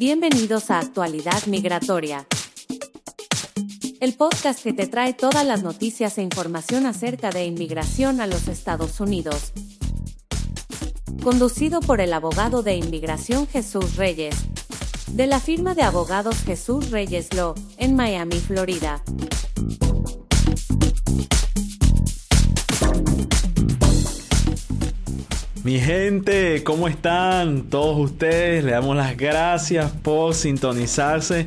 Bienvenidos a Actualidad Migratoria. El podcast que te trae todas las noticias e información acerca de inmigración a los Estados Unidos. Conducido por el abogado de inmigración Jesús Reyes. De la firma de abogados Jesús Reyes Law, en Miami, Florida. Mi gente, ¿cómo están? Todos ustedes, le damos las gracias por sintonizarse.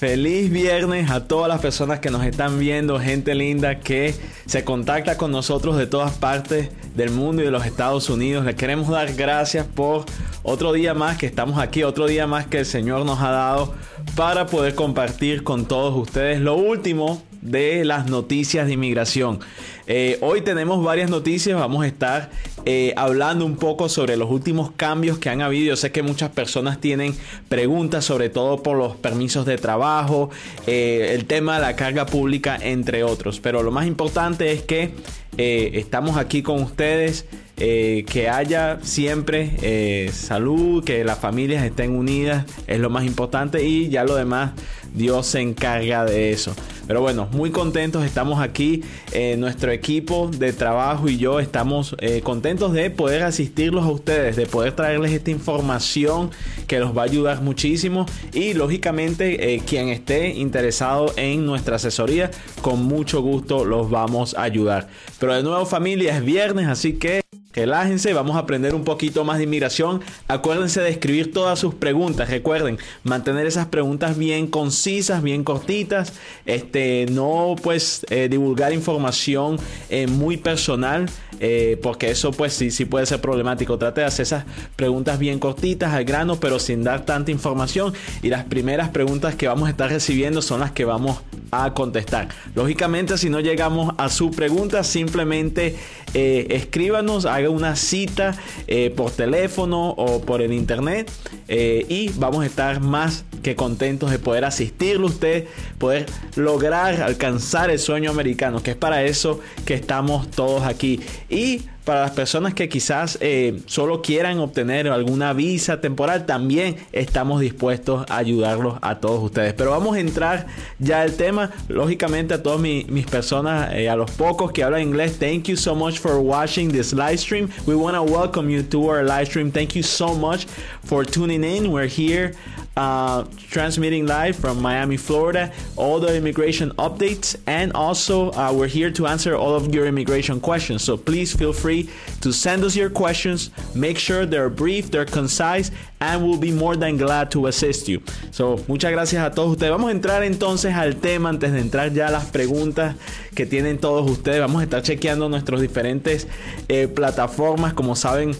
Feliz viernes a todas las personas que nos están viendo, gente linda que se contacta con nosotros de todas partes del mundo y de los Estados Unidos. Le queremos dar gracias por otro día más que estamos aquí, otro día más que el Señor nos ha dado para poder compartir con todos ustedes lo último de las noticias de inmigración. Eh, hoy tenemos varias noticias, vamos a estar eh, hablando un poco sobre los últimos cambios que han habido. Yo sé que muchas personas tienen preguntas, sobre todo por los permisos de trabajo, eh, el tema de la carga pública, entre otros. Pero lo más importante es que estamos aquí con ustedes. que haya siempre salud, que las familias estén unidas, es lo más importante y ya lo demás Dios se encarga de eso. Pero bueno, muy contentos estamos aquí. Eh, nuestro equipo de trabajo y yo estamos eh, contentos de poder asistirlos a ustedes, de poder traerles esta información que los va a ayudar muchísimo. Y lógicamente, eh, quien esté interesado en nuestra asesoría, con mucho gusto los vamos a ayudar. Pero de nuevo, familia, es viernes, así que Relájense, vamos a aprender un poquito más de inmigración. Acuérdense de escribir todas sus preguntas. Recuerden, mantener esas preguntas bien concisas, bien cortitas. Este, no pues eh, divulgar información eh, muy personal. Eh, porque eso pues sí, sí puede ser problemático. Trate de hacer esas preguntas bien cortitas al grano, pero sin dar tanta información. Y las primeras preguntas que vamos a estar recibiendo son las que vamos a contestar. Lógicamente, si no llegamos a su pregunta, simplemente escríbanos, una cita eh, por teléfono o por el internet eh, y vamos a estar más que contentos de poder asistirle a usted, poder lograr alcanzar el sueño americano, que es para eso que estamos todos aquí. Y para las personas que quizás eh, solo quieran obtener alguna visa temporal, también estamos dispuestos a ayudarlos a todos ustedes. Pero vamos a entrar ya al tema. Lógicamente a todas mis personas, eh, a los pocos que hablan inglés, thank you so much for watching this live stream. We want to welcome you to our live stream. Thank you so much for tuning in. We're here uh, transmitting live from Miami, Florida, all the immigration updates, and also uh, we're here to answer all of your immigration questions. So please feel free to send us your questions. Make sure they're brief, they're concise, and we'll be more than glad to assist you. So, muchas gracias a todos ustedes. Vamos a entrar entonces al tema antes de entrar ya a las preguntas que tienen todos ustedes. Vamos a estar chequeando nuestras diferentes eh, plataformas. Como saben,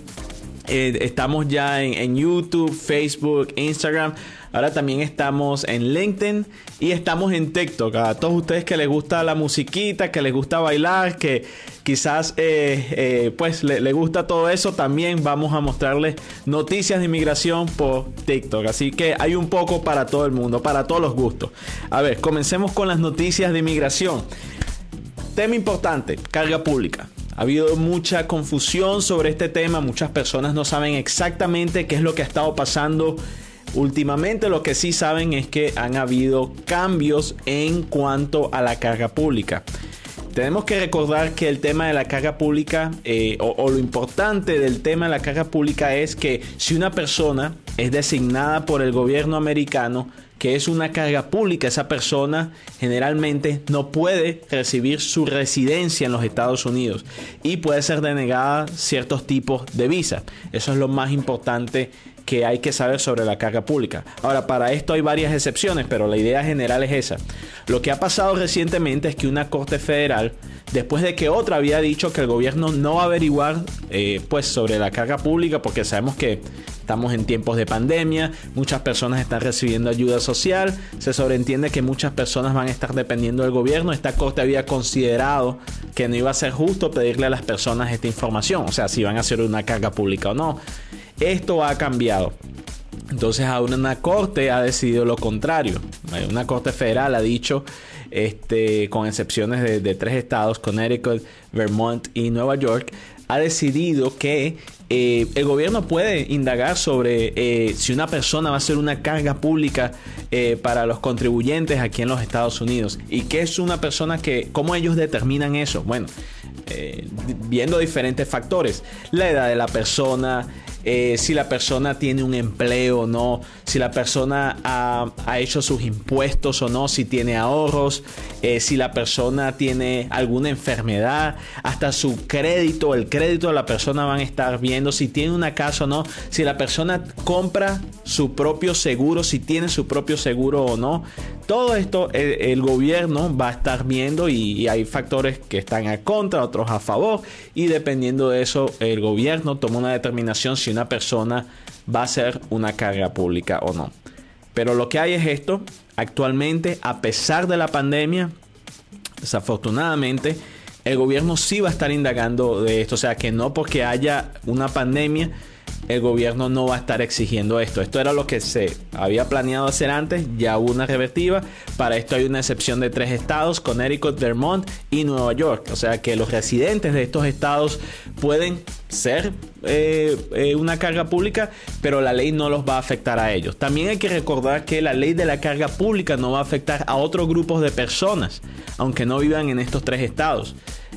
eh, estamos ya en, YouTube, Facebook, Instagram. Ahora también estamos en LinkedIn y estamos en TikTok. A todos ustedes que les gusta la musiquita, que les gusta bailar, que quizás eh, eh, pues le, gusta todo eso, también vamos a mostrarles noticias de inmigración por TikTok. Así que hay un poco para todo el mundo, para todos los gustos. A ver, comencemos con las noticias de inmigración. Tema importante, carga pública. Ha habido mucha confusión sobre este tema, muchas personas no saben exactamente qué es lo que ha estado pasando últimamente. Lo que sí saben es que han habido cambios en cuanto a la carga pública. Tenemos que recordar que el tema de la carga pública eh, o, o lo importante del tema de la carga pública es que si una persona es designada por el gobierno americano, que es una carga pública, esa persona generalmente no puede recibir su residencia en los Estados Unidos y puede ser denegada ciertos tipos de visa. Eso es lo más importante que hay que saber sobre la carga pública. Ahora, para esto hay varias excepciones, pero la idea general es esa. Lo que ha pasado recientemente es que una corte federal, después de que otra había dicho que el gobierno no va a averiguar eh, pues sobre la carga pública, porque sabemos que estamos en tiempos de pandemia, muchas personas están recibiendo ayuda social, se sobreentiende que muchas personas van a estar dependiendo del gobierno. Esta corte había considerado que no iba a ser justo pedirle a las personas esta información, o sea, si van a hacer una carga pública o no. Esto ha cambiado. Entonces ahora una corte ha decidido lo contrario. Una corte federal ha dicho, este, con excepciones de, tres estados, Connecticut, Vermont y Nueva York, ha decidido que eh, el gobierno puede indagar sobre eh, si una persona va a ser una carga pública eh, para los contribuyentes aquí en los Estados Unidos. ¿Y qué es una persona que, cómo ellos determinan eso? Bueno, viendo diferentes factores, la edad de la persona, eh, si la persona tiene un empleo o no, si la persona ha, hecho sus impuestos o no, si tiene ahorros, eh, si la persona tiene alguna enfermedad, hasta su crédito, el crédito de la persona van a estar viendo si tiene una casa o no, si la persona compra su propio seguro, si tiene su propio seguro o no. Todo esto el, gobierno va a estar viendo y, hay factores que están a contra, otros a favor y dependiendo de eso el gobierno toma una determinación si una persona va a ser una carga pública o no. Pero lo que hay es esto, actualmente a pesar de la pandemia, desafortunadamente, el gobierno sí va a estar indagando de esto, o sea que no porque haya una pandemia el gobierno no va a estar exigiendo esto. Esto era lo que se había planeado hacer antes, ya hubo una revertiva. Para esto hay una excepción de tres estados, Connecticut, Vermont y Nueva York. O sea que los residentes de estos estados pueden ser eh, eh, una carga pública, pero la ley no los va a afectar a ellos. También hay que recordar que la ley de la carga pública no va a afectar a otros grupos de personas, aunque no vivan en estos tres estados.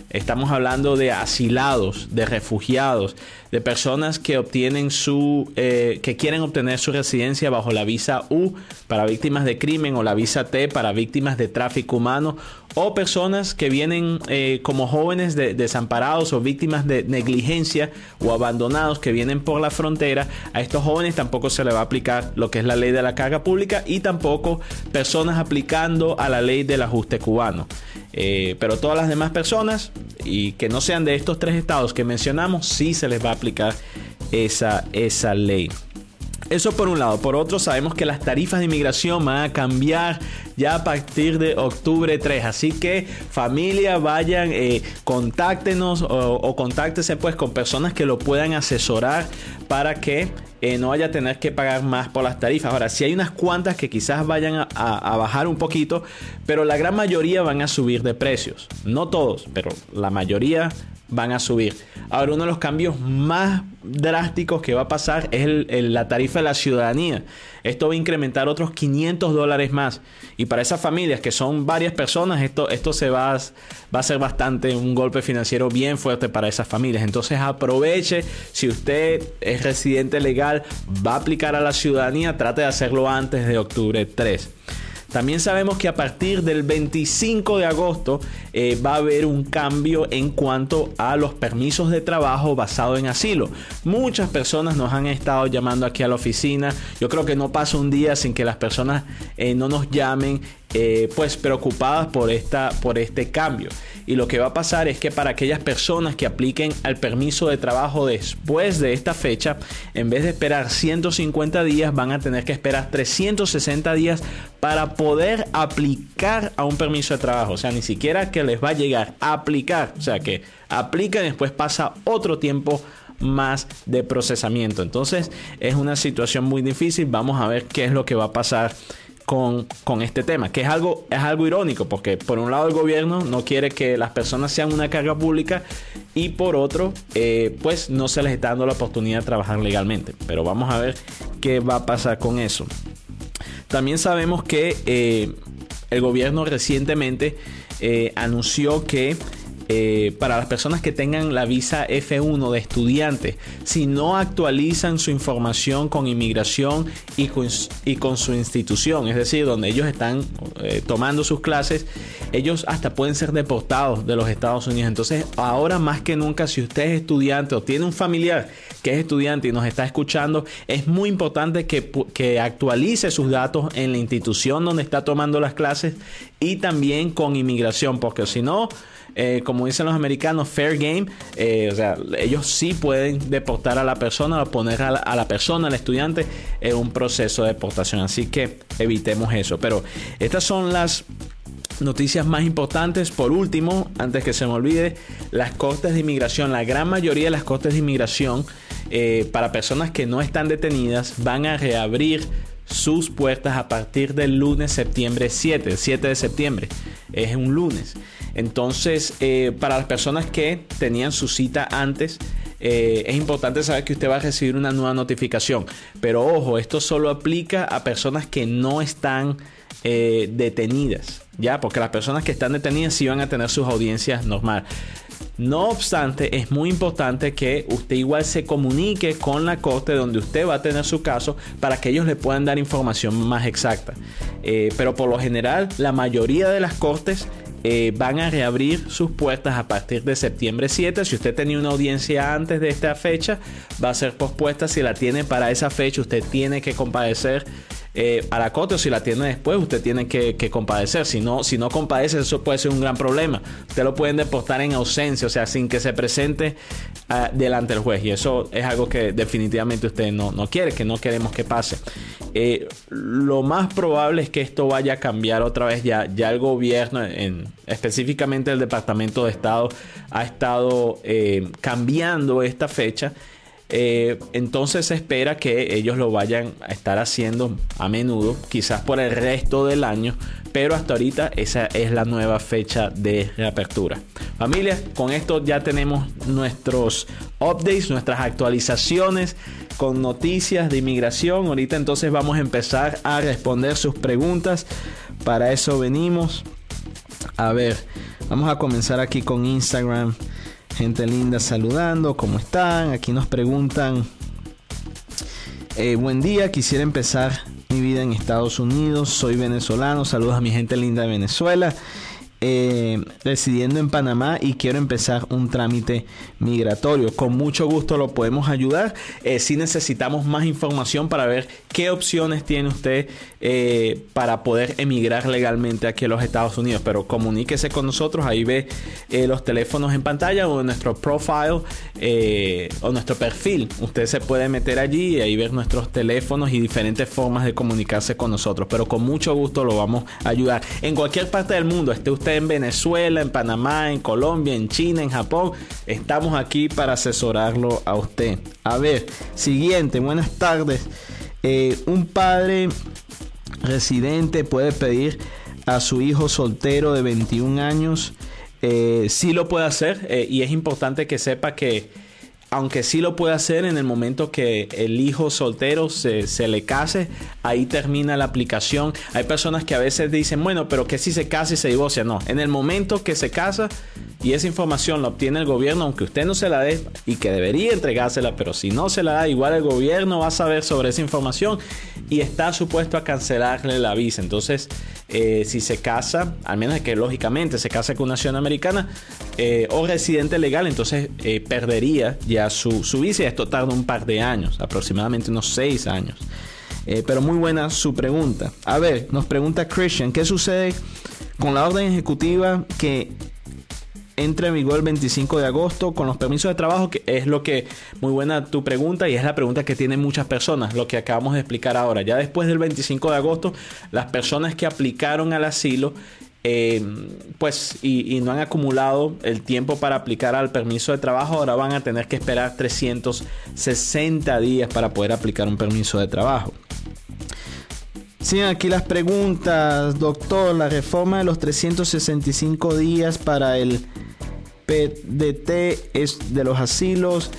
Estamos hablando de asilados, de refugiados, de personas que obtienen su, eh, que quieren obtener su residencia bajo la visa U para víctimas de crimen o la visa T para víctimas de tráfico humano o personas que vienen eh, como jóvenes desamparados o víctimas de negligencia o abandonados que vienen por la frontera. A estos jóvenes tampoco se le va a aplicar lo que es la ley de la carga pública y tampoco personas aplicando a la ley del ajuste cubano. Eh, pero todas las demás personas y que no sean de estos tres estados que mencionamos, sí se les va a aplicar esa, esa ley. Eso por un lado. Por otro, sabemos que las tarifas de inmigración van a cambiar ya a partir de octubre 3. Así que familia, vayan, eh, contáctenos o, o contáctense pues con personas que lo puedan asesorar para que eh, no vaya a tener que pagar más por las tarifas. Ahora, si hay unas cuantas que quizás vayan a, bajar un poquito, pero la gran mayoría van a subir de precios. No todos, pero la mayoría van a subir. Ahora, uno de los cambios más drásticos que va a pasar es la tarifa de la ciudadanía. Esto va a incrementar otros 500 dólares más. Y para esas familias que son varias personas, esto, esto se va, a ser bastante un golpe financiero bien fuerte para esas familias. Entonces aproveche, si usted es residente legal, va a aplicar a la ciudadanía, trate de hacerlo antes de octubre 3. También sabemos que a partir del 25 de agosto eh, va a haber un cambio en cuanto a los permisos de trabajo basado en asilo. Muchas personas nos han estado llamando aquí a la oficina. Yo creo que no pasa un día sin que las personas eh, no nos llamen eh, pues preocupadas por, esta, por este cambio. Y lo que va a pasar es que para aquellas personas que apliquen al permiso de trabajo después de esta fecha, en vez de esperar 150 días, van a tener que esperar 360 días para poder aplicar a un permiso de trabajo. O sea, ni siquiera que les va a llegar a aplicar. O sea, que aplican y después pasa otro tiempo más de procesamiento. Entonces es una situación muy difícil. Vamos a ver qué es lo que va a pasar con, este tema, que es algo, es algo irónico, porque por un lado el gobierno no quiere que las personas sean una carga pública y por otro, eh, pues no se les está dando la oportunidad de trabajar legalmente. Pero vamos a ver qué va a pasar con eso. También sabemos que eh, el gobierno recientemente eh, anunció que eh, para las personas que tengan la visa F1 de estudiante, si no actualizan su información con inmigración y con, su institución, es decir, donde ellos están eh, tomando sus clases, ellos hasta pueden ser deportados de los Estados Unidos. Entonces, ahora más que nunca, si usted es estudiante o tiene un familiar que es estudiante y nos está escuchando, es muy importante que, que actualice sus datos en la institución donde está tomando las clases y también con inmigración, porque si no, eh, como dicen los americanos, fair game. Eh, o sea, ellos sí pueden deportar a la persona o poner a la, persona, al estudiante, en un proceso de deportación. Así que evitemos eso. Pero estas son las noticias más importantes. Por último, antes que se me olvide, las cortes de inmigración. La gran mayoría de las cortes de inmigración eh, para personas que no están detenidas van a reabrir sus puertas a partir del lunes septiembre 7, 7 de septiembre. Es un lunes. Entonces, eh, para las personas que tenían su cita antes, eh, es importante saber que usted va a recibir una nueva notificación. Pero ojo, esto solo aplica a personas que no están eh, detenidas, ¿ya? Porque las personas que están detenidas sí van a tener sus audiencias normal. No obstante, es muy importante que usted igual se comunique con la corte donde usted va a tener su caso para que ellos le puedan dar información más exacta. Eh, pero por lo general, la mayoría de las cortes eh, van a reabrir sus puertas a partir de septiembre 7. Si usted tenía una audiencia antes de esta fecha, va a ser pospuesta. Si la tiene para esa fecha, usted tiene que comparecer eh, a o si la tiene después, usted tiene que, compadecer. Si no, si no compadece, eso puede ser un gran problema. Usted lo pueden deportar en ausencia, o sea, sin que se presente ah, delante del juez. Y eso es algo que definitivamente usted no, quiere, que no queremos que pase. Eh, lo más probable es que esto vaya a cambiar otra vez. Ya, ya el gobierno, en, específicamente el Departamento de Estado, ha estado eh, cambiando esta fecha. Eh, entonces se espera que ellos lo vayan a estar haciendo a menudo, quizás por el resto del año, pero hasta ahorita esa es la nueva fecha de reapertura. Familia, con esto ya tenemos nuestros updates, nuestras actualizaciones con noticias de inmigración. Ahorita entonces vamos a empezar a responder sus preguntas. Para eso venimos. A ver, vamos a comenzar aquí con Instagram. Gente linda saludando, ¿cómo están? Aquí nos preguntan, eh, buen día, quisiera empezar mi vida en Estados Unidos, soy venezolano, saludos a mi gente linda de Venezuela eh, residiendo en Panamá y quiero empezar un trámite migratorio. Con mucho gusto lo podemos ayudar. Eh, si necesitamos más información para ver qué opciones tiene usted eh, para poder emigrar legalmente aquí a los Estados Unidos. Pero comuníquese con nosotros. Ahí ve eh, los teléfonos en pantalla o en nuestro profile o nuestro perfil. Usted se puede meter allí y ahí ver nuestros teléfonos y diferentes formas de comunicarse con nosotros. Pero con mucho gusto lo vamos a ayudar. En cualquier parte del mundo, esté usted en Venezuela, en Panamá, en Colombia, en China, en Japón, estamos aquí para asesorarlo a usted. A ver, siguiente, buenas tardes. Eh, un padre residente puede pedir a su hijo soltero de 21 años. Eh, sí lo puede hacer eh, y es importante que sepa que aunque sí lo puede hacer en el momento que el hijo soltero se, le case, ahí termina la aplicación. Hay personas que a veces dicen, bueno, pero que si se casa y se divorcia. No, en el momento que se casa y esa información la obtiene el gobierno, aunque usted no se la dé y que debería entregársela, pero si no se la da, igual el gobierno va a saber sobre esa información y está supuesto a cancelarle la visa. Entonces, eh, si se casa, al menos que lógicamente se casa con una nación americana eh, o residente legal, entonces eh, perdería ya su, su y esto tarda un par de años, aproximadamente unos seis años. Eh, pero muy buena su pregunta. A ver, nos pregunta Christian, ¿qué sucede con la orden ejecutiva que entra en vigor el 25 de agosto con los permisos de trabajo, que es lo que, muy buena tu pregunta y es la pregunta que tienen muchas personas, lo que acabamos de explicar ahora. Ya después del 25 de agosto, las personas que aplicaron al asilo eh, pues y, no han acumulado el tiempo para aplicar al permiso de trabajo, ahora van a tener que esperar 360 días para poder aplicar un permiso de trabajo. Siguen aquí las preguntas, doctor. La reforma de los 365 días para el PDT es de los asilos.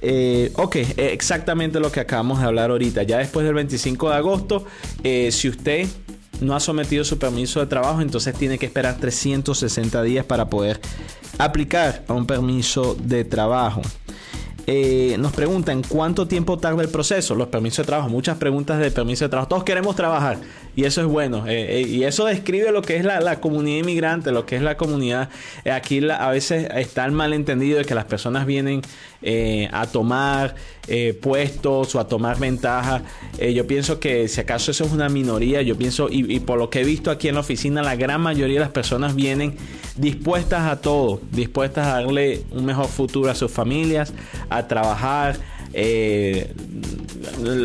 Eh, ok, exactamente lo que acabamos de hablar ahorita. Ya después del 25 de agosto, eh, si usted no ha sometido su permiso de trabajo, entonces tiene que esperar 360 días para poder aplicar a un permiso de trabajo. Eh, nos preguntan cuánto tiempo tarda el proceso, los permisos de trabajo, muchas preguntas de permiso de trabajo. Todos queremos trabajar y eso es bueno. Eh, eh, y eso describe lo que es la, comunidad inmigrante, lo que es la comunidad. aquí a veces está el malentendido de que las personas vienen a tomar puestos o a tomar ventaja. yo pienso que si acaso eso es una minoría, yo pienso, y, por lo que he visto aquí en la oficina, la gran mayoría de las personas vienen dispuestas a todo, dispuestas a darle un mejor futuro a sus familias a trabajar eh,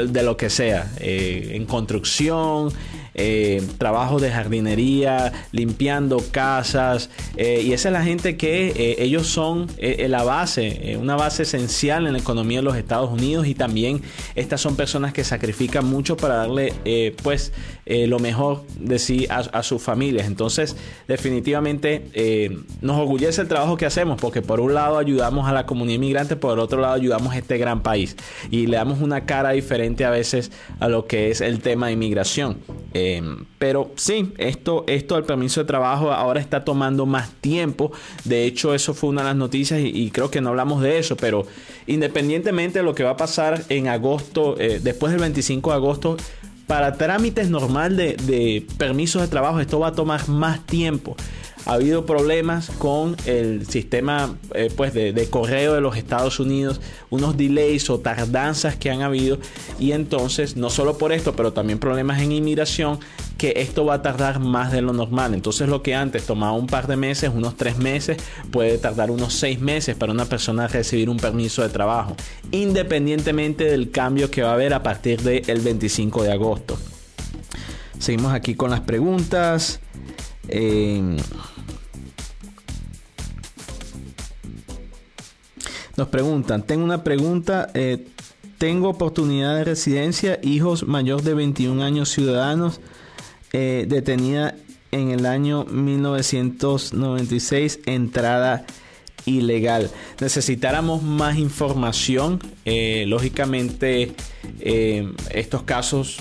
de lo que sea, eh, en construcción, eh, trabajos de jardinería, limpiando casas. Eh, y esa es la gente que eh, ellos son la base, una base esencial en la economía de los Estados Unidos. Y también estas son personas que sacrifican mucho para darle pues lo mejor de sí a, sus familias. Entonces, definitivamente nos orgullece el trabajo que hacemos porque por un lado ayudamos a la comunidad inmigrante, por el otro lado ayudamos a este gran país. Y le damos una cara diferente a veces a lo que es el tema de inmigración. Eh, pero sí, esto, esto del permiso de trabajo ahora está tomando más tiempo. De hecho, eso fue una de las noticias y, creo que no hablamos de eso, pero independientemente de lo que va a pasar en agosto, eh, después del 25 de agosto, para trámites normal de, de permisos de trabajo, esto va a tomar más tiempo ha habido problemas con el sistema eh, pues de, correo de los Estados Unidos, unos delays o tardanzas que han habido y entonces no solo por esto, pero también problemas en inmigración que esto va a tardar más de lo normal. Entonces lo que antes tomaba un par de meses, unos tres meses, puede tardar unos seis meses para una persona recibir un permiso de trabajo, independientemente del cambio que va a haber a partir del 25 de agosto. Seguimos aquí con las preguntas. Eh, Nos preguntan, tengo una pregunta, eh, tengo oportunidad de residencia, hijos mayor de 21 años ciudadanos, eh, detenida en el año 1996, entrada ilegal. Necesitáramos más información. Lógicamente, estos casos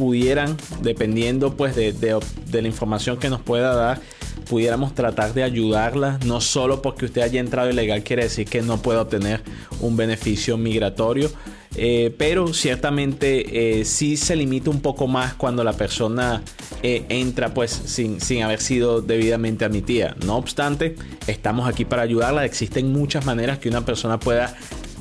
pudieran, dependiendo pues de, de la información que nos pueda dar, pudiéramos tratar de ayudarla, no solo porque usted haya entrado ilegal quiere decir que no pueda obtener un beneficio migratorio, eh, pero ciertamente eh, sí se limita un poco más cuando la persona eh, entra pues sin, sin haber sido debidamente admitida. No obstante, estamos aquí para ayudarla. Existen muchas maneras que una persona pueda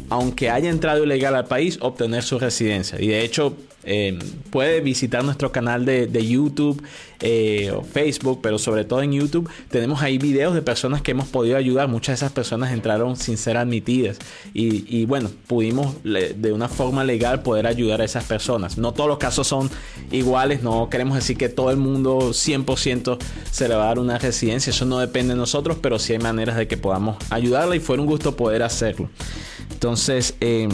aunque haya entrado ilegal al país, obtener su residencia. Y de hecho, eh, puede visitar nuestro canal de, YouTube eh, o Facebook, pero sobre todo en YouTube tenemos ahí videos de personas que hemos podido ayudar. Muchas de esas personas entraron sin ser admitidas y, bueno, pudimos de una forma legal poder ayudar a esas personas. No todos los casos son iguales, no queremos decir que todo el mundo 100% se le va a dar una residencia, eso no depende de nosotros, pero sí hay maneras de que podamos ayudarla y fue un gusto poder hacerlo. Entonces, eh,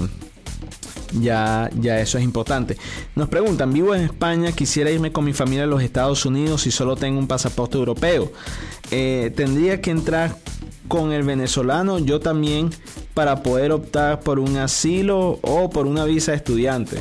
ya, ya eso es importante. Nos preguntan, vivo en España, quisiera irme con mi familia a los Estados Unidos y solo tengo un pasaporte europeo. Eh, tendría que entrar con el venezolano, yo también, para poder optar por un asilo o por una visa de estudiante.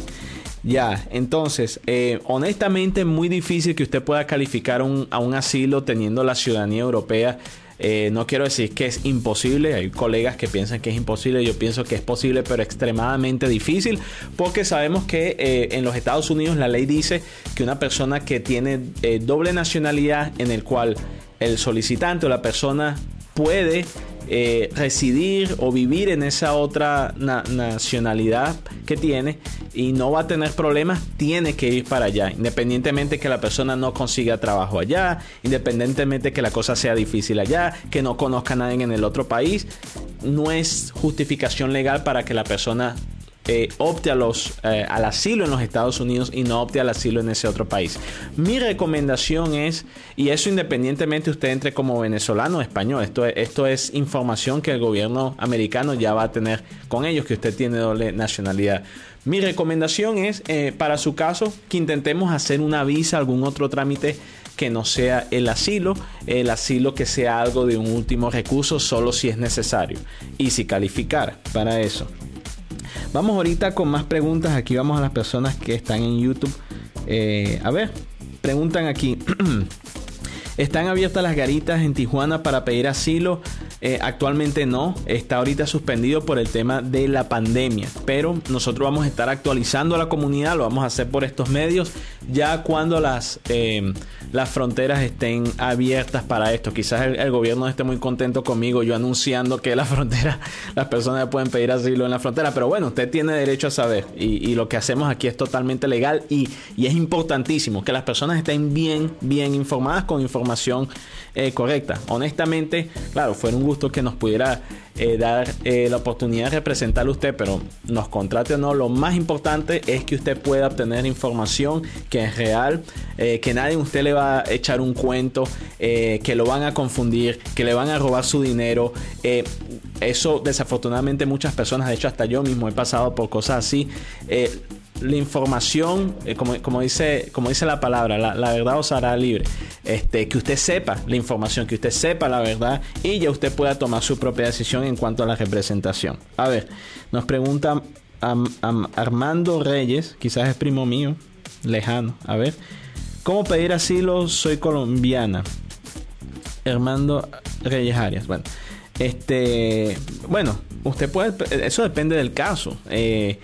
Ya, entonces, eh, honestamente, muy difícil que usted pueda calificar a un asilo teniendo la ciudadanía europea eh, no quiero decir que es imposible, hay colegas que piensan que es imposible, yo pienso que es posible, pero extremadamente difícil, porque sabemos que eh, en los Estados Unidos la ley dice que una persona que tiene eh, doble nacionalidad en el cual el solicitante o la persona puede eh, residir o vivir en esa otra nacionalidad que tiene y no va a tener problemas, tiene que ir para allá, independientemente que la persona no consiga trabajo allá, independientemente que la cosa sea difícil allá, que no conozca a nadie en el otro país, no es justificación legal para que la persona eh, opte a los, eh, al asilo en los Estados Unidos y no opte al asilo en ese otro país. Mi recomendación es, y eso independientemente usted entre como venezolano o español, esto, esto es información que el gobierno americano ya va a tener con ellos, que usted tiene doble nacionalidad. Mi recomendación es, eh, para su caso, que intentemos hacer una visa, algún otro trámite que no sea el asilo, el asilo que sea algo de un último recurso solo si es necesario y si calificar para eso. Vamos ahorita con más preguntas. Aquí vamos a las personas que están en YouTube. Eh, a ver, preguntan aquí. ¿Están abiertas las garitas en Tijuana para pedir asilo? Eh, actualmente no, está ahorita suspendido por el tema de la pandemia, pero nosotros vamos a estar actualizando a la comunidad, lo vamos a hacer por estos medios, ya cuando las, eh, las fronteras estén abiertas para esto. Quizás el, gobierno esté muy contento conmigo, yo anunciando que la frontera, las personas pueden pedir asilo en la frontera, pero bueno, usted tiene derecho a saber y, lo que hacemos aquí es totalmente legal y, y, es importantísimo que las personas estén bien, bien informadas con información eh, correcta. Honestamente, claro, fue un gusto que nos pudiera eh, dar eh, la oportunidad de representarle a usted, pero nos contrate o no, lo más importante es que usted pueda obtener información que es real, que nadie usted le va a echar un cuento, que lo van a confundir, que le van a robar su dinero. eso desafortunadamente muchas personas, de hecho hasta yo mismo he pasado por cosas así la información, eh, como, dice, como dice la palabra, la, verdad os hará libre. Este, que usted sepa la información, que usted sepa la verdad y ya usted pueda tomar su propia decisión en cuanto a la representación. A ver, nos pregunta Armando Reyes, quizás es primo mío, lejano. A ver, ¿cómo pedir asilo? Soy colombiana. Armando Reyes Arias. Bueno, este, bueno, usted puede, eso depende del caso. Eh,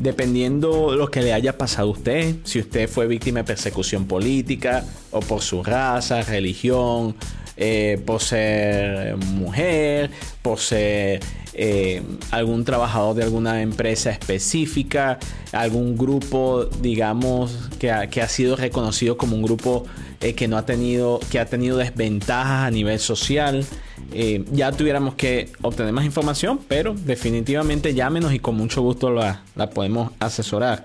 dependiendo lo que le haya pasado a usted, si usted fue víctima de persecución política o por su raza, religión, eh, por ser mujer, por ser eh, algún trabajador de alguna empresa específica, algún grupo, digamos, que ha, que ha sido reconocido como un grupo eh, que no ha tenido, que ha tenido desventajas a nivel social. Eh, ya tuviéramos que obtener más información, pero definitivamente llámenos y con mucho gusto la, la podemos asesorar.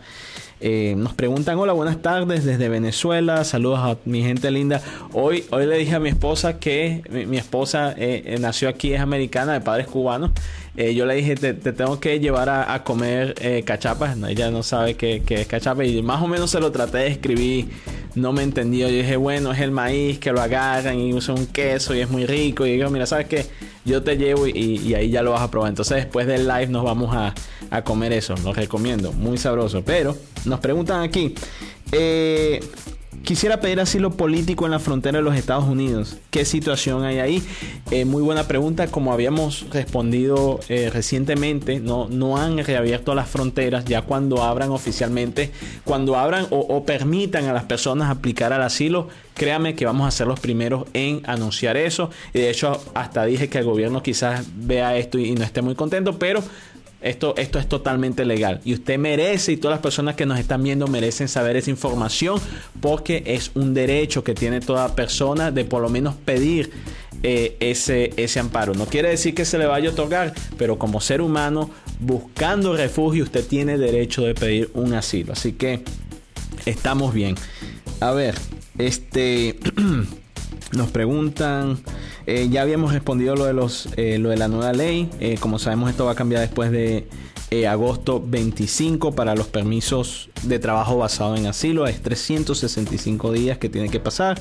Eh, nos preguntan, hola, buenas tardes desde Venezuela, saludos a mi gente linda. Hoy, hoy le dije a mi esposa que mi, esposa eh, nació aquí, es americana, de padres cubanos. yo le dije, te, tengo que llevar a, comer cachapas. ella no sabe qué, qué, es cachapa y más o menos se lo traté de escribir no me entendió. Yo dije, bueno, es el maíz que lo agarran y usan un queso y es muy rico. Y digo, mira, ¿sabes qué? Yo te llevo y, ahí ya lo vas a probar. Entonces, después del live nos vamos a, a comer eso. Lo recomiendo, muy sabroso. Pero nos preguntan aquí, eh, Quisiera pedir asilo político en la frontera de los Estados Unidos. ¿Qué situación hay ahí? Eh, muy buena pregunta. Como habíamos respondido eh, recientemente, no, no han reabierto las fronteras ya cuando abran oficialmente, cuando abran o, permitan a las personas aplicar al asilo. Créame que vamos a ser los primeros en anunciar eso. Y de hecho, hasta dije que el gobierno quizás vea esto y no esté muy contento, pero esto, esto es totalmente legal. Y usted merece, y todas las personas que nos están viendo merecen saber esa información porque es un derecho que tiene toda persona de por lo menos pedir eh, ese, ese amparo. No quiere decir que se le vaya a otorgar, pero como ser humano buscando refugio, usted tiene derecho de pedir un asilo. Así que estamos bien. A ver, este... Nos preguntan, eh, ya habíamos respondido lo de, los, eh, lo de la nueva ley. Eh, como sabemos, esto va a cambiar después de agosto 25 para los permisos de trabajo basado en asilo. Es 365 días que tiene que pasar.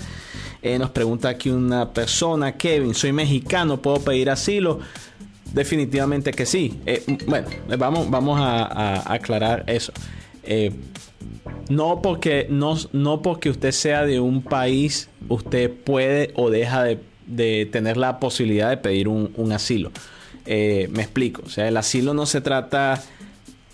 nos pregunta aquí una persona, Kevin, soy mexicano, ¿puedo pedir asilo? Definitivamente que sí. bueno, vamos, vamos a, aclarar eso. no, porque, no, no porque usted sea de un país usted puede o deja de, tener la posibilidad de pedir un, asilo. Eh, me explico, o sea, el asilo no se trata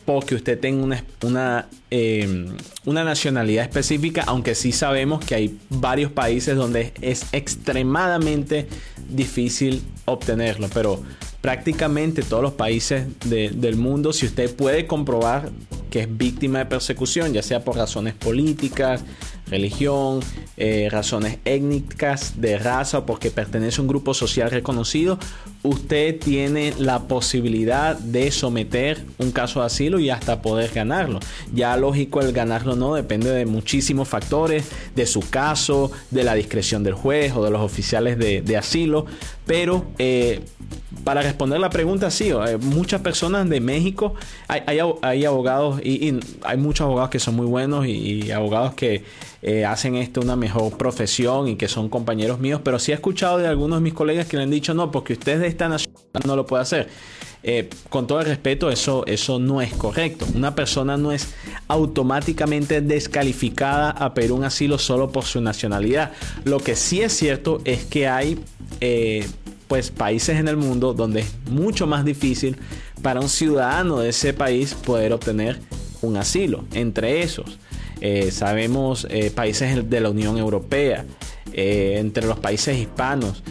porque usted tenga una, una, em, una, nacionalidad específica, aunque sí sabemos que hay varios países donde es extremadamente difícil obtenerlo, pero prácticamente todos los países del mundo, si usted puede comprobar que es víctima de persecución, ya sea por razones políticas, religión, eh, razones étnicas, de raza o porque pertenece a un grupo social reconocido, usted tiene la posibilidad de someter un caso de asilo y hasta poder ganarlo. Ya lógico, el ganarlo no depende de muchísimos factores, de su caso, de la discreción del juez o de los oficiales de, asilo, pero... Eh, para responder la pregunta, sí, eh, muchas personas de México, hay, abogados y, hay muchos abogados que son muy buenos y, abogados que eh, hacen esto una mejor profesión y que son compañeros míos, pero sí he escuchado de algunos de mis colegas que le han dicho, no, porque usted de esta nación no lo puede hacer. Eh, con todo el respeto, eso, eso no es correcto. Una persona no es automáticamente descalificada a pedir un asilo solo por su nacionalidad. Lo que sí es cierto es que hay pues países en el mundo donde es mucho más difícil para un ciudadano de ese país poder obtener un asilo. Entre esos, eh, sabemos eh, países de la Unión Europea, eh, entre los países hispanos,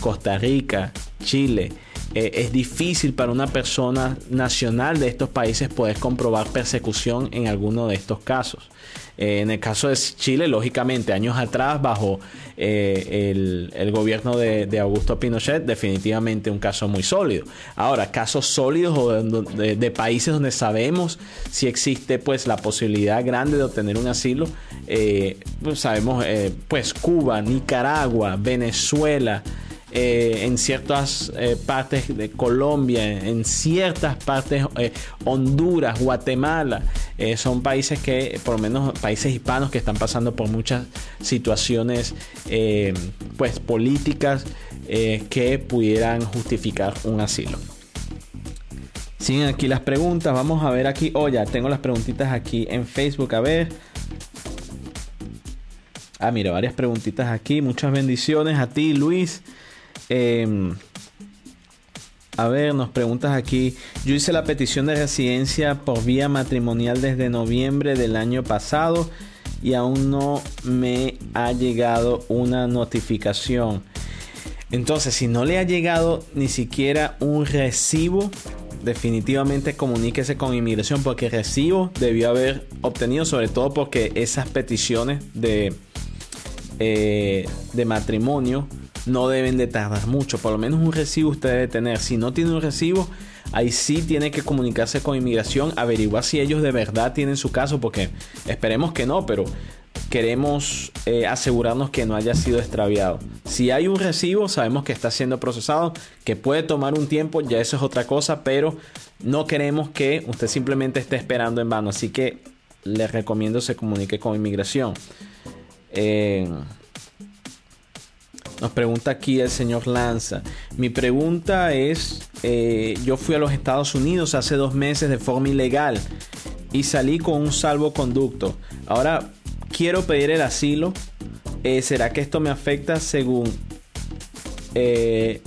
Costa Rica, Chile. es difícil para una persona nacional de estos países poder comprobar persecución en alguno de estos casos. Eh, en el caso de Chile, lógicamente, años atrás, bajo eh, el, gobierno de, Augusto Pinochet, definitivamente un caso muy sólido. Ahora, casos sólidos de, países donde sabemos si existe pues la posibilidad grande de obtener un asilo, pues, sabemos pues Cuba, Nicaragua, Venezuela, eh, en ciertas eh, partes de Colombia, en ciertas partes eh, Honduras, Guatemala, son países que, por lo menos países hispanos que están pasando por muchas situaciones pues políticas que pudieran justificar un asilo. Siguen aquí las preguntas. Vamos a ver aquí. Oh, ya tengo las preguntitas aquí en Facebook. A ver. Ah, mira, varias preguntitas aquí. Muchas bendiciones a ti, Luis. Em, a ver, nos preguntas aquí. Yo hice la petición de residencia por vía matrimonial desde noviembre del año pasado y aún no me ha llegado una notificación. Entonces, si no le ha llegado ni siquiera un recibo, definitivamente comuníquese con inmigración porque recibo debió haber obtenido, sobre todo porque esas peticiones de, eh, de matrimonio no deben de tardar mucho. Por lo menos un recibo usted debe tener. Si no tiene un recibo, ahí sí tiene que comunicarse con inmigración, averiguar si ellos de verdad tienen su caso, porque esperemos que no, pero queremos eh, asegurarnos que no haya sido extraviado. Si hay un recibo, sabemos que está siendo procesado, que puede tomar un tiempo, ya eso es otra cosa, pero no queremos que usted simplemente esté esperando en vano. Así que le recomiendo se comunique con inmigración. Eh, nos pregunta aquí el señor Lanza. Mi pregunta es, eh, yo fui a los Estados Unidos hace dos meses de forma ilegal y salí con un salvoconducto. Ahora quiero pedir el asilo. Eh, ¿Será que esto me afecta según, eh,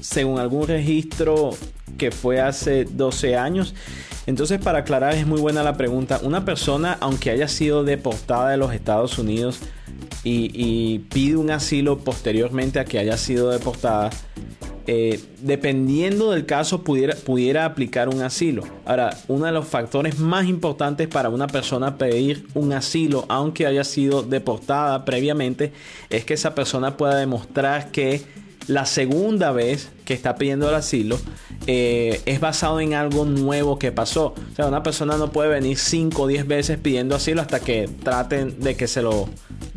según algún registro que fue hace 12 años? Entonces, para aclarar, es muy buena la pregunta. Una persona, aunque haya sido deportada de los Estados Unidos, y, pide un asilo posteriormente a que haya sido deportada, eh, dependiendo del caso pudiera, pudiera aplicar un asilo. Ahora, uno de los factores más importantes para una persona pedir un asilo, aunque haya sido deportada previamente, es que esa persona pueda demostrar que la segunda vez que está pidiendo el asilo eh, es basado en algo nuevo que pasó. O sea, una persona no puede venir 5 o 10 veces pidiendo asilo hasta que traten de que se lo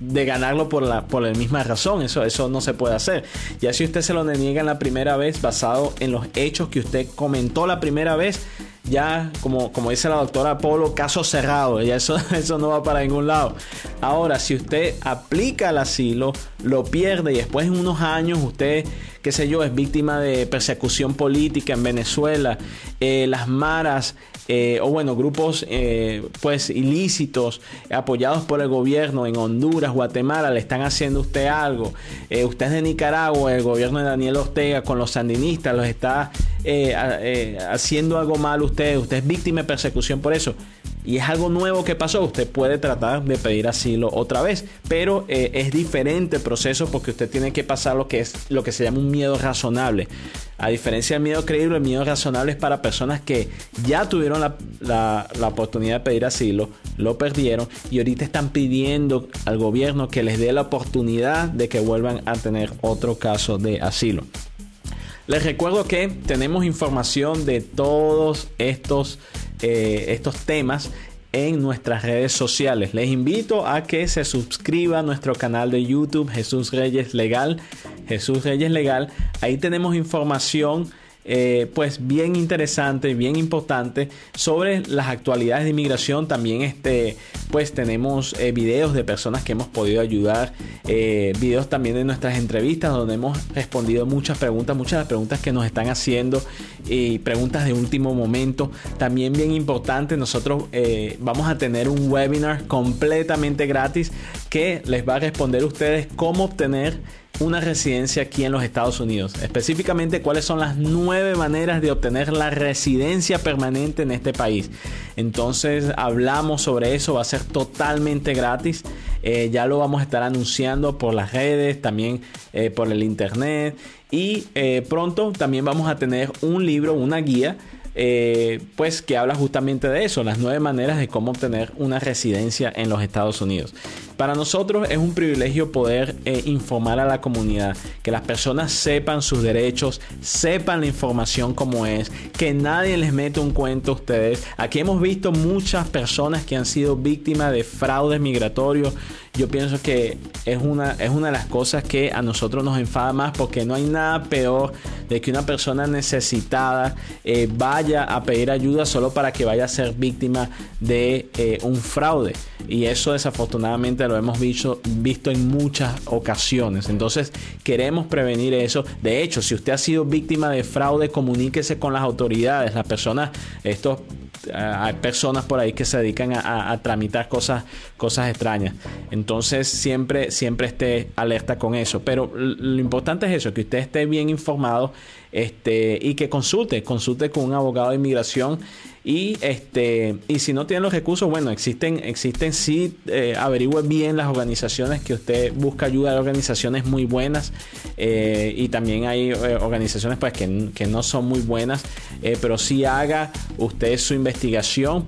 de ganarlo por la, por la misma razón. Eso, eso no se puede hacer. Ya si usted se lo deniega en la primera vez, basado en los hechos que usted comentó la primera vez, ya como, como dice la doctora Polo, caso cerrado. Eso, eso no va para ningún lado. Ahora, si usted aplica el asilo, lo pierde y después en unos años usted, qué sé yo, es víctima de persecución política en Venezuela, eh, las maras eh, o bueno, grupos eh, pues ilícitos apoyados por el gobierno en Honduras, Guatemala, le están haciendo usted algo. Eh, usted es de Nicaragua, el gobierno de Daniel Ortega con los sandinistas los está haciendo algo mal usted, usted es víctima de persecución por eso y es algo nuevo que pasó, usted puede tratar de pedir asilo otra vez, pero es diferente el proceso porque usted tiene que pasar lo que es lo que se llama un miedo razonable. A diferencia del miedo creíble, el miedo razonable es para personas que ya tuvieron la, la oportunidad de pedir asilo, lo perdieron y ahorita están pidiendo al gobierno que les dé la oportunidad de que vuelvan a tener otro caso de asilo. Les recuerdo que tenemos información de todos estos, eh, estos temas en nuestras redes sociales. Les invito a que se suscriba a nuestro canal de YouTube Jesús Reyes Legal. Jesús Reyes Legal. Ahí tenemos información eh, pues bien interesante, bien importante sobre las actualidades de inmigración. También este, pues tenemos eh, videos de personas que hemos podido ayudar, eh, videos también de nuestras entrevistas donde hemos respondido muchas preguntas, muchas de las preguntas que nos están haciendo y preguntas de último momento. También bien importante, nosotros vamos a tener un webinar completamente gratis que les va a responder a ustedes cómo obtener una residencia aquí en los Estados Unidos. Específicamente cuáles son las nueve maneras de obtener la residencia permanente en este país. Entonces hablamos sobre eso, va a ser totalmente gratis. Eh, ya lo vamos a estar anunciando por las redes, también eh, por el internet. Y eh, pronto también vamos a tener un libro, una guía pues que habla justamente de eso, las nueve maneras de cómo obtener una residencia en los Estados Unidos. Para nosotros es un privilegio poder eh, informar a la comunidad, que las personas sepan sus derechos, sepan la información como es, que nadie les mete un cuento a ustedes. Aquí hemos visto muchas personas que han sido víctimas de fraudes migratorios. Yo pienso que es una, es una de las cosas que a nosotros nos enfada más porque no hay nada peor de que una persona necesitada eh, vaya a pedir ayuda solo para que vaya a ser víctima de eh, un fraude. Y eso desafortunadamente lo hemos visto, visto en muchas ocasiones. Entonces queremos prevenir eso. De hecho, si usted ha sido víctima de fraude, comuníquese con las autoridades. Las personas, estos hay personas por ahí que se dedican a, tramitar cosas, cosas extrañas. Entonces siempre, siempre esté alerta con eso. Pero lo importante es eso, que usted esté bien informado este, y que consulte, consulte con un abogado de inmigración y este y si no tienen los recursos, bueno, existen, existen sí, eh, averigüe bien las organizaciones que usted busca ayuda, hay organizaciones muy buenas eh, y también hay eh, organizaciones pues que, que, no son muy buenas, eh, pero sí haga usted su investigación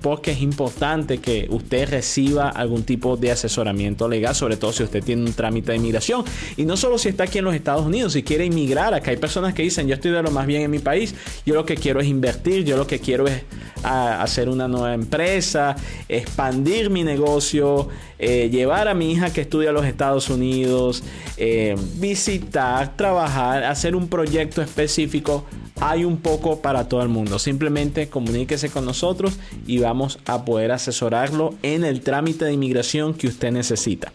porque es importante que usted reciba algún tipo de asesoramiento legal, sobre todo si usted tiene un trámite de inmigración y no solo si está aquí en los Estados Unidos, si quiere inmigrar, acá hay personas que dicen yo estoy de lo más bien en mi país, yo lo que quiero es invertir, yo lo que quiero es a hacer una nueva empresa, expandir mi negocio, eh, llevar a mi hija que estudia en los Estados Unidos, eh, visitar, trabajar, hacer un proyecto específico. Hay un poco para todo el mundo. Simplemente comuníquese con nosotros y vamos a poder asesorarlo en el trámite de inmigración que usted necesita.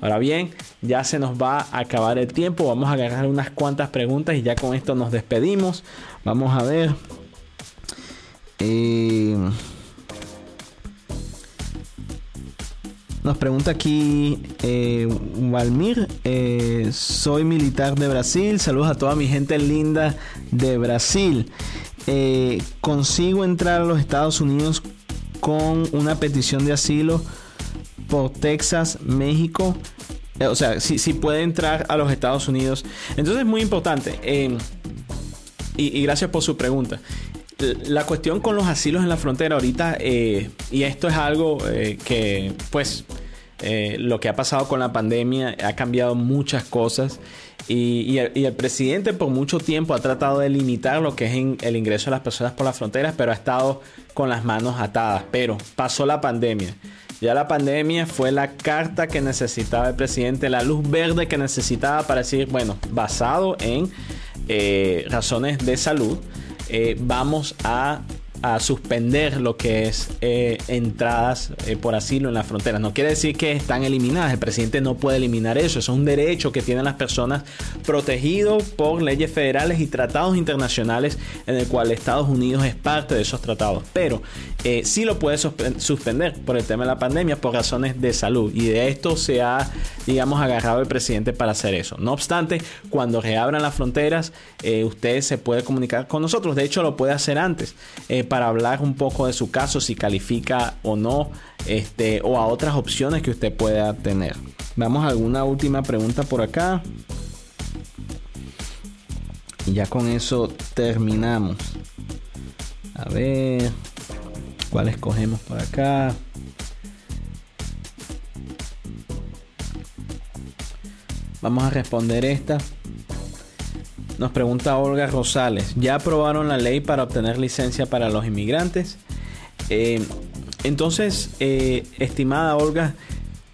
Ahora bien, ya se nos va a acabar el tiempo. Vamos a agarrar unas cuantas preguntas y ya con esto nos despedimos. Vamos a ver. Eh, nos pregunta aquí eh, Valmir, eh, soy militar de Brasil, saludos a toda mi gente linda de Brasil. consigo entrar a los Estados Unidos con una petición de asilo por Texas, México. O sea, si, si puede entrar a los Estados Unidos. Entonces es muy importante. y, gracias por su pregunta la cuestión con los asilos en la frontera ahorita, eh, y esto es algo eh, que, pues, eh, lo que ha pasado con la pandemia ha cambiado muchas cosas. Y, el, presidente por mucho tiempo ha tratado de limitar lo que es el ingreso de las personas por las fronteras, pero ha estado con las manos atadas. Pero pasó la pandemia. Ya la pandemia fue la carta que necesitaba el presidente, la luz verde que necesitaba para decir, bueno, basado en razones de salud, eh, vamos a a suspender lo que es eh, entradas eh, por asilo en las fronteras. No quiere decir que están eliminadas. El presidente no puede eliminar eso. Es un derecho que tienen las personas protegido por leyes federales y tratados internacionales en el cual Estados Unidos es parte de esos tratados. Pero eh, sí lo puede suspender por el tema de la pandemia por razones de salud. Y de esto se ha, digamos, agarrado el presidente para hacer eso. No obstante, cuando reabran las fronteras, usted se puede comunicar con nosotros. De hecho, lo puede hacer antes para hablar un poco de su caso, si califica o no, este, o a otras opciones que usted pueda tener. Vamos a alguna última pregunta por acá. Y ya con eso terminamos. A ver, ¿cuál escogemos por acá? Vamos a responder esta. Nos pregunta Olga Rosales, ¿ya aprobaron la ley para obtener licencia para los inmigrantes? Eh, entonces, eh, estimada Olga,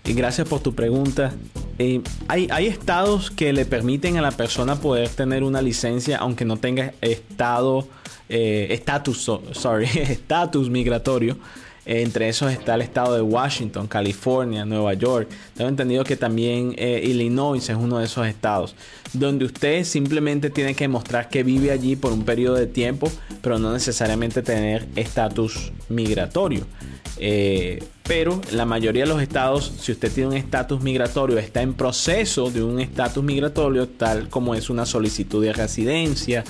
gracias por tu pregunta. Eh, hay, hay, estados que le permiten a la persona poder tener una licencia aunque no tenga estado, estatus, sorry, estatus migratorio. Entre esos está el estado de Washington, California, Nueva York. Tengo entendido que también eh, Illinois es uno de esos estados, donde usted simplemente tiene que mostrar que vive allí por un periodo de tiempo, pero no necesariamente tener estatus migratorio. Eh, pero la mayoría de los estados, si usted tiene un estatus migratorio, está en proceso de un estatus migratorio, tal como es una solicitud de residencia,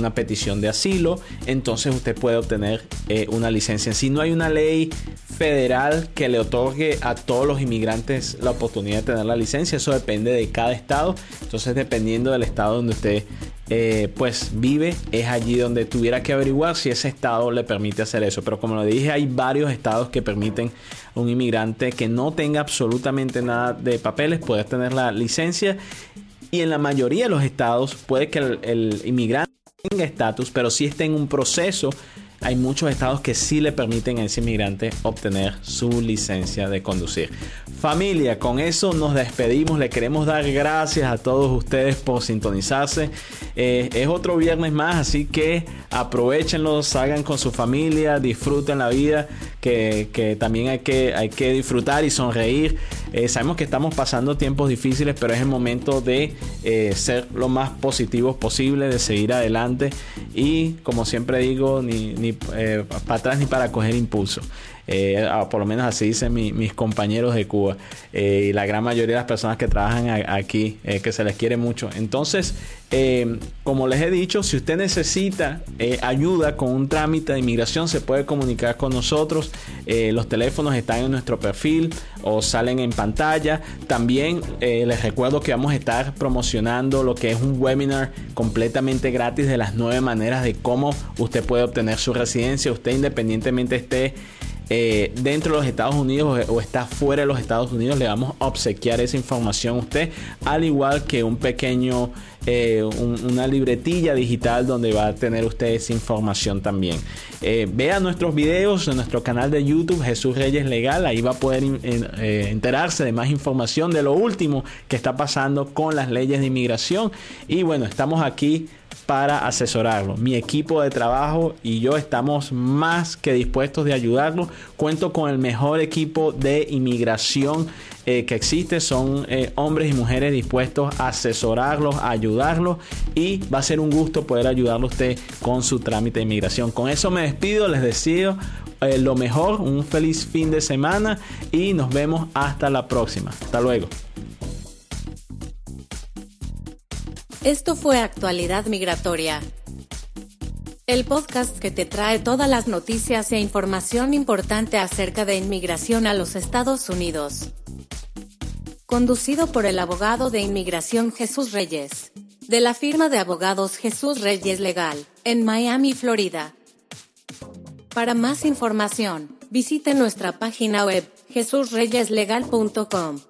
una petición de asilo, entonces usted puede obtener eh, una licencia. Si no hay una ley federal que le otorgue a todos los inmigrantes la oportunidad de tener la licencia, eso depende de cada estado. Entonces, dependiendo del estado donde usted eh, pues vive, es allí donde tuviera que averiguar si ese estado le permite hacer eso. Pero como lo dije, hay varios estados que permiten a un inmigrante que no tenga absolutamente nada de papeles poder tener la licencia. Y en la mayoría de los estados puede que el, el inmigrante tenga estatus, pero si esté en un proceso hay muchos estados que sí le permiten a ese inmigrante obtener su licencia de conducir. Familia, con eso nos despedimos. Le queremos dar gracias a todos ustedes por sintonizarse. Eh, es otro viernes más, así que aprovechenlo, salgan con su familia, disfruten la vida, que, también hay que, hay que disfrutar y sonreír. Eh, sabemos que estamos pasando tiempos difíciles, pero es el momento de eh, ser lo más positivos posible, de seguir adelante y, como siempre digo, ni, ni para atrás ni para coger impulso. Eh, ah, por lo menos así dicen mis compañeros de Cuba eh, y la gran mayoría de las personas que trabajan aquí, eh, que se les quiere mucho. Entonces, como les he dicho, si usted necesita ayuda con un trámite de inmigración, se puede comunicar con nosotros. los teléfonos están en nuestro perfil o salen en pantalla. También les recuerdo que vamos a estar promocionando lo que es un webinar completamente gratis de las nueve maneras de cómo usted puede obtener su residencia. Usted independientemente esté eh, dentro de los Estados Unidos o está fuera de los Estados Unidos, le vamos a obsequiar esa información a usted, al igual que un pequeño, eh, una libretilla digital donde va a tener usted esa información también. Eh, vea nuestros videos en nuestro canal de YouTube Jesús Reyes Legal, ahí va a poder enterarse de más información de lo último que está pasando con las leyes de inmigración. Y bueno, estamos aquí para asesorarlo. Mi equipo de trabajo y yo estamos más que dispuestos de ayudarlo. Cuento con el mejor equipo de inmigración eh, que existe. Son eh, hombres y mujeres dispuestos a asesorarlos, a ayudarlos y va a ser un gusto poder ayudarlo usted con su trámite de inmigración. Con eso me despido, les deseo eh, lo mejor, un feliz fin de semana y nos vemos hasta la próxima. Hasta luego. Esto fue Actualidad Migratoria. El podcast que te trae todas las noticias e información importante acerca de inmigración a los Estados Unidos. Conducido por el abogado de inmigración Jesús Reyes, de la firma de abogados Jesús Reyes Legal, en Miami, Florida. Para más información, visite nuestra página web jesusreyeslegal.com.